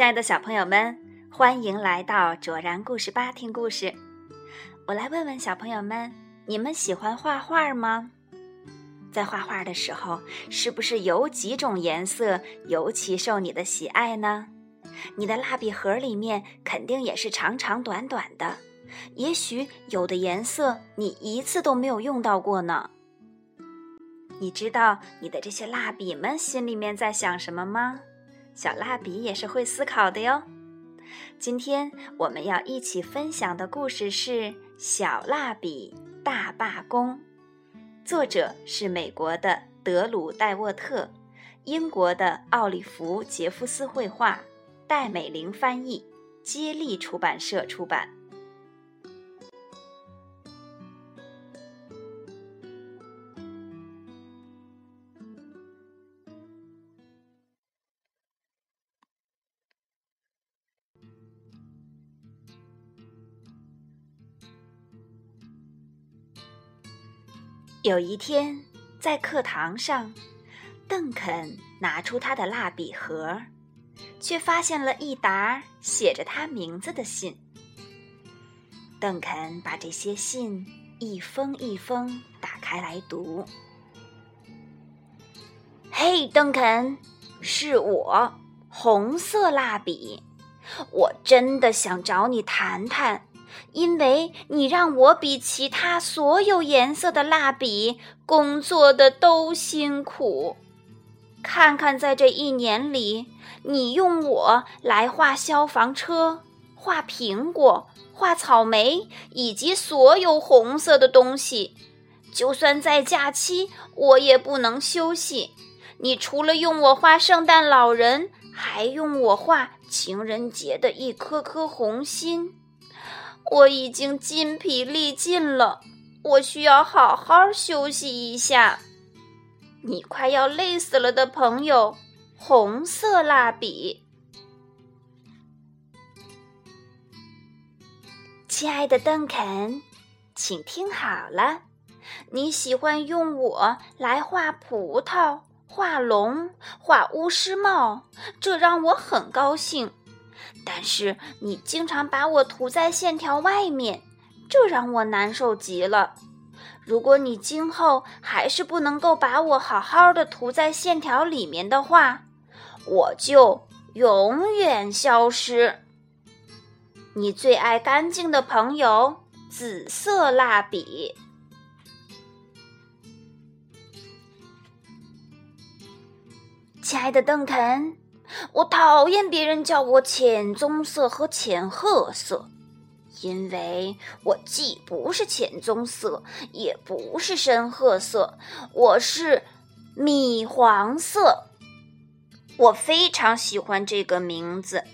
亲爱的小朋友们，欢迎来到卓然故事吧听故事。我来问问小朋友们，你们喜欢画画吗？在画画的时候，是不是有几种颜色尤其受你的喜爱呢？你的蜡笔盒里面肯定也是长长短短的，也许有的颜色你一次都没有用到过呢。你知道你的这些蜡笔们心里面在想什么吗？小蜡笔也是会思考的哟。今天我们要一起分享的故事是《小蜡笔大罢工》，作者是美国的德鲁·戴沃特，英国的奥利弗·杰夫斯绘画，戴美玲翻译，接力出版社出版。有一天，在课堂上，邓肯拿出他的蜡笔盒，却发现了一沓写着他名字的信。邓肯把这些信一封一封打开来读。嘿，邓肯，是我，红色蜡笔，我真的想找你谈谈。因为你让我比其他所有颜色的蜡笔工作的都辛苦，看看在这一年里，你用我来画消防车、画苹果、画草莓以及所有红色的东西，就算在假期我也不能休息。你除了用我画圣诞老人，还用我画情人节的一颗颗红心。我已经筋疲力尽了，我需要好好休息一下。你快要累死了的朋友，红色蜡笔。亲爱的邓肯，请听好了，你喜欢用我来画葡萄、画龙、画巫师帽，这让我很高兴。但是你经常把我涂在线条外面，这让我难受极了。如果你今后还是不能够把我好好的涂在线条里面的话，我就永远消失。你最爱干净的朋友，紫色蜡笔，亲爱的邓肯。我讨厌别人叫我浅棕色和浅褐色，因为我既不是浅棕色，也不是深褐色，我是米黄色。我非常喜欢这个名字，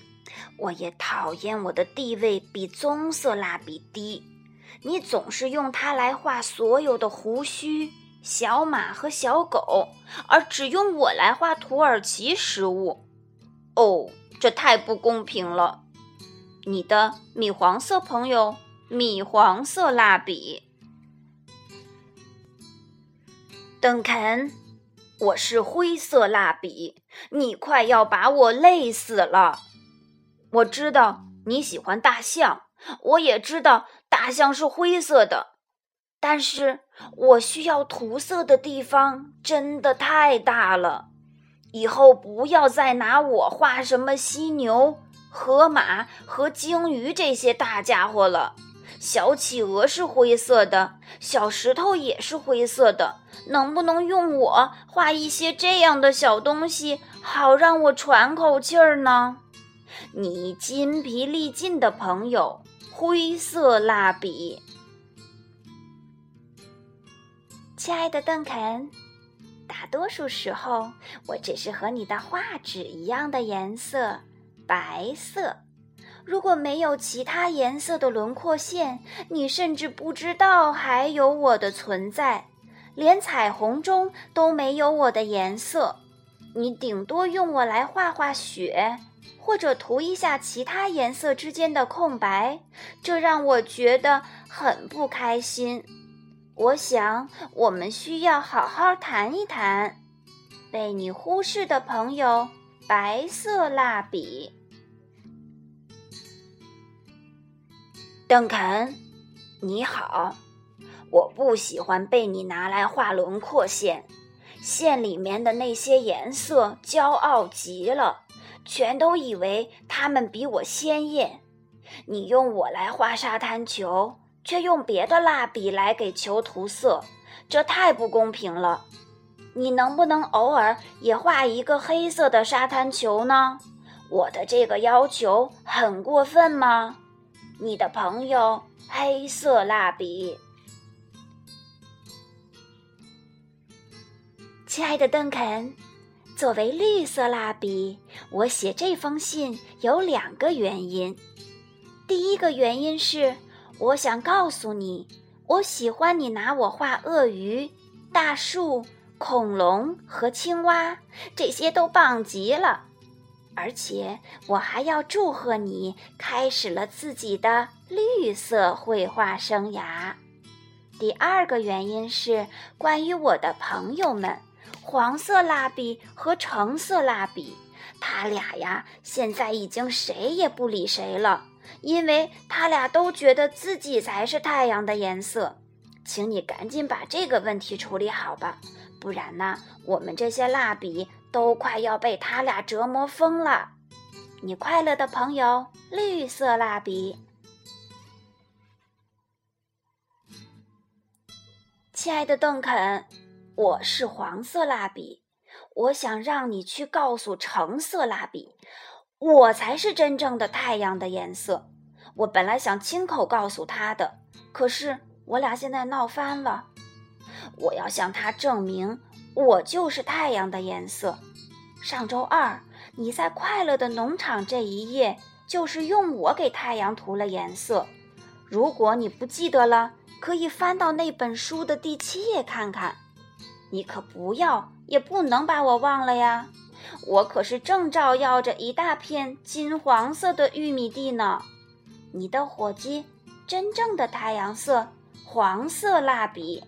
我也讨厌我的地位比棕色蜡笔低。你总是用它来画所有的胡须、小马和小狗，而只用我来画土耳其食物。哦，这太不公平了！你的米黄色朋友，米黄色蜡笔，邓肯，我是灰色蜡笔，你快要把我累死了。我知道你喜欢大象，我也知道大象是灰色的，但是我需要涂色的地方真的太大了。以后不要再拿我画什么犀牛、河马和鲸鱼这些大家伙了。小企鹅是灰色的，小石头也是灰色的。能不能用我画一些这样的小东西，好让我喘口气儿呢？你筋疲力尽的朋友，灰色蜡笔，亲爱的邓肯。多数时候，我只是和你的画纸一样的颜色，白色。如果没有其他颜色的轮廓线，你甚至不知道还有我的存在。连彩虹中都没有我的颜色。你顶多用我来画画雪，或者涂一下其他颜色之间的空白，这让我觉得很不开心。我想我们需要好好谈一谈。被你忽视的朋友白色蜡笔。邓肯你好我不喜欢被你拿来画轮廓线。线里面的那些颜色骄傲极了全都以为他们比我鲜艳。你用我来画沙滩球却用别的蜡笔来给球涂色，这太不公平了。你能不能偶尔也画一个黑色的沙滩球呢？我的这个要求很过分吗？你的朋友，黑色蜡笔。亲爱的邓肯，作为绿色蜡笔，我写这封信有两个原因。第一个原因是，我想告诉你，我喜欢你拿我画鳄鱼、大树、恐龙和青蛙，这些都棒极了。而且，我还要祝贺你开始了自己的绿色绘画生涯。第二个原因是关于我的朋友们。黄色蜡笔和橙色蜡笔，他俩呀，现在已经谁也不理谁了，因为他俩都觉得自己才是太阳的颜色。请你赶紧把这个问题处理好吧，不然呢，我们这些蜡笔都快要被他俩折磨疯了。你快乐的朋友，绿色蜡笔，亲爱的邓肯。我是黄色蜡笔，我想让你去告诉橙色蜡笔，我才是真正的太阳的颜色。我本来想亲口告诉他的，可是我俩现在闹翻了。我要向他证明，我就是太阳的颜色。上周二你在快乐的农场这一页，就是用我给太阳涂了颜色。如果你不记得了，可以翻到那本书的第七页看看。你可不要，也不能把我忘了呀！我可是正照耀着一大片金黄色的玉米地呢。你的伙计，真正的太阳色，黄色蜡笔。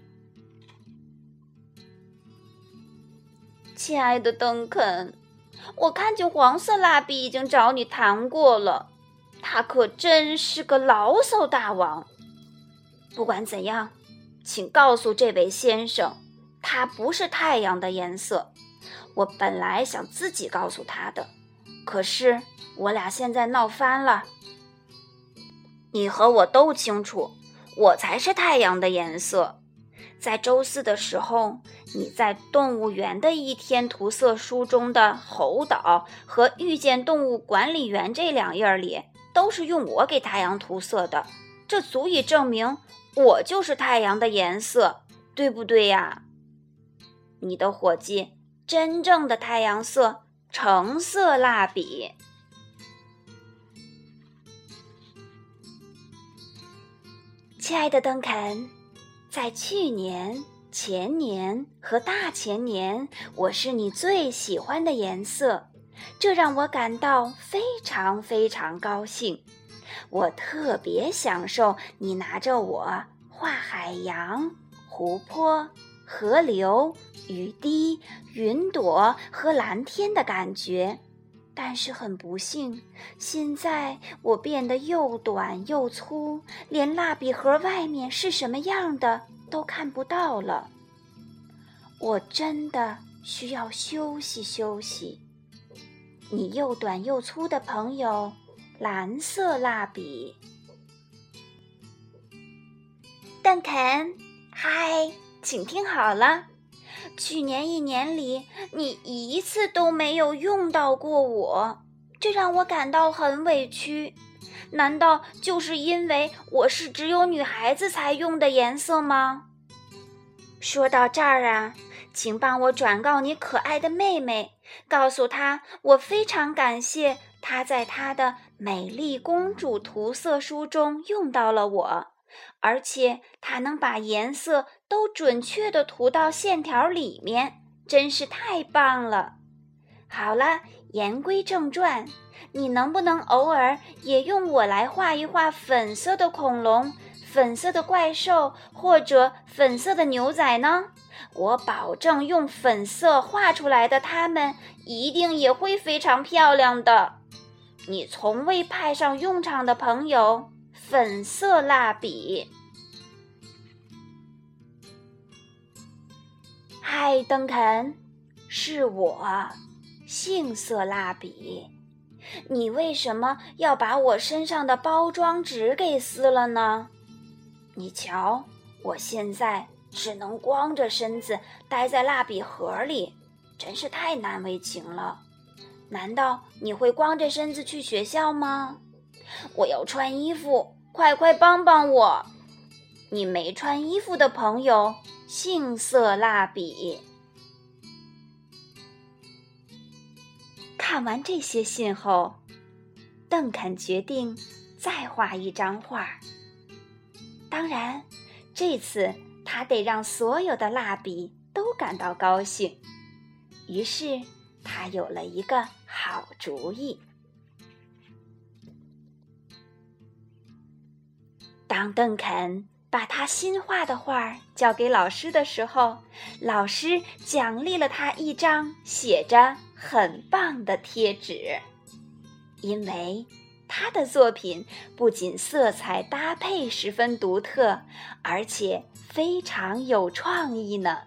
亲爱的邓肯，我看见黄色蜡笔已经找你谈过了，他可真是个牢骚大王。不管怎样，请告诉这位先生。它不是太阳的颜色，我本来想自己告诉他的，可是我俩现在闹翻了。你和我都清楚，我才是太阳的颜色。在周四的时候，你在动物园的一天涂色书中的猴岛和遇见动物管理员这两页里，都是用我给太阳涂色的，这足以证明我就是太阳的颜色，对不对呀？你的伙计，真正的太阳色，橙色蜡笔。亲爱的邓肯，在去年、前年和大前年，我是你最喜欢的颜色，这让我感到非常非常高兴。我特别享受你拿着我画海洋、湖泊。河流、雨滴、云朵和蓝天的感觉，但是很不幸，现在我变得又短又粗，连蜡笔盒外面是什么样的都看不到了。我真的需要休息休息。你又短又粗的朋友，蓝色蜡笔，邓肯，嗨。请听好了，去年一年里，你一次都没有用到过我，这让我感到很委屈。难道就是因为我是只有女孩子才用的颜色吗？说到这儿啊，请帮我转告你可爱的妹妹，告诉她我非常感谢她在她的美丽公主涂色书中用到了我。而且她能把颜色都准确地涂到线条里面，真是太棒了。好了，言归正传，你能不能偶尔也用我来画一画粉色的恐龙、粉色的怪兽或者粉色的牛仔呢？我保证，用粉色画出来的它们一定也会非常漂亮的。你从未派上用场的朋友。粉色蜡笔。嗨，邓肯，是我，杏色蜡笔。你为什么要把我身上的包装纸给撕了呢？你瞧，我现在只能光着身子待在蜡笔盒里，真是太难为情了。难道你会光着身子去学校吗？我要穿衣服，快快帮帮我！你没穿衣服的朋友，杏色蜡笔。看完这些信后，邓肯决定再画一张画。当然，这次他得让所有的蜡笔都感到高兴。于是，他有了一个好主意。当邓肯把他新画的画交给老师的时候，老师奖励了他一张写着。很棒的贴纸，因为他的作品不仅色彩搭配十分独特，而且非常有创意呢。